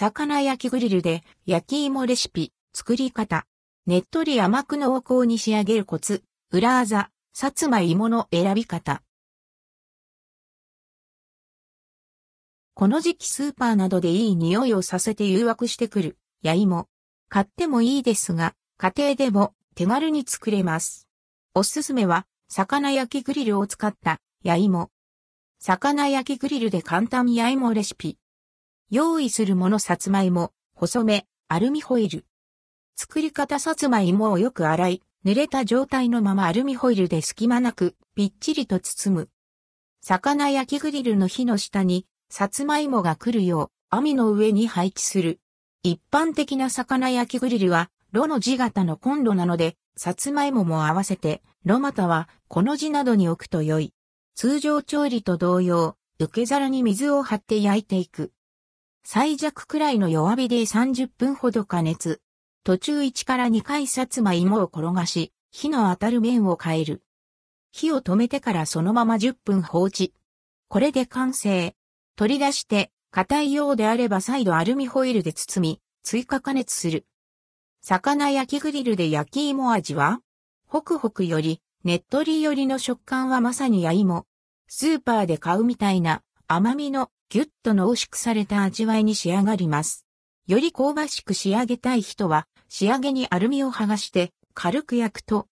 魚焼きグリルで焼き芋レシピ、作り方。ねっとり甘く濃厚に仕上げるコツ。裏技、さつまいもの選び方。この時期スーパーなどでいい匂いをさせて誘惑してくる、や芋。買ってもいいですが、家庭でも手軽に作れます。おすすめは、魚焼きグリルを使ったや芋。魚焼きグリルで簡単や芋レシピ。用意するものさつまいも、細め、アルミホイル。作り方さつまいもをよく洗い、濡れた状態のままアルミホイルで隙間なく、ぴっちりと包む。魚焼きグリルの火の下に、さつまいもが来るよう、網の上に配置する。一般的な魚焼きグリルは、炉の字型のコンロなので、さつまいもも合わせて、炉または、この字などに置くと良い。通常調理と同様、受け皿に水を張って焼いていく。最弱くらいの弱火で30分ほど加熱。途中1から2回さつま芋を転がし、火の当たる面を変える。火を止めてからそのまま10分放置。これで完成。取り出して、硬いようであれば再度アルミホイルで包み、追加加熱する。魚焼きグリルで焼き芋味はホクホクより、ねっとりよりの食感はまさにや芋。スーパーで買うみたいな甘みのギュッと濃縮された味わいに仕上がります。より香ばしく仕上げたい人は、仕上げにアルミを剥がして軽く焼くと。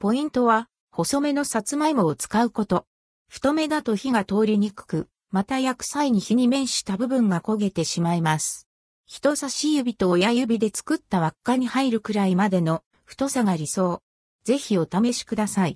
ポイントは、細めのさつまいもを使うこと。太めだと火が通りにくく、また焼く際に火に面した部分が焦げてしまいます。人差し指と親指で作った輪っかに入るくらいまでの太さが理想。ぜひお試しください。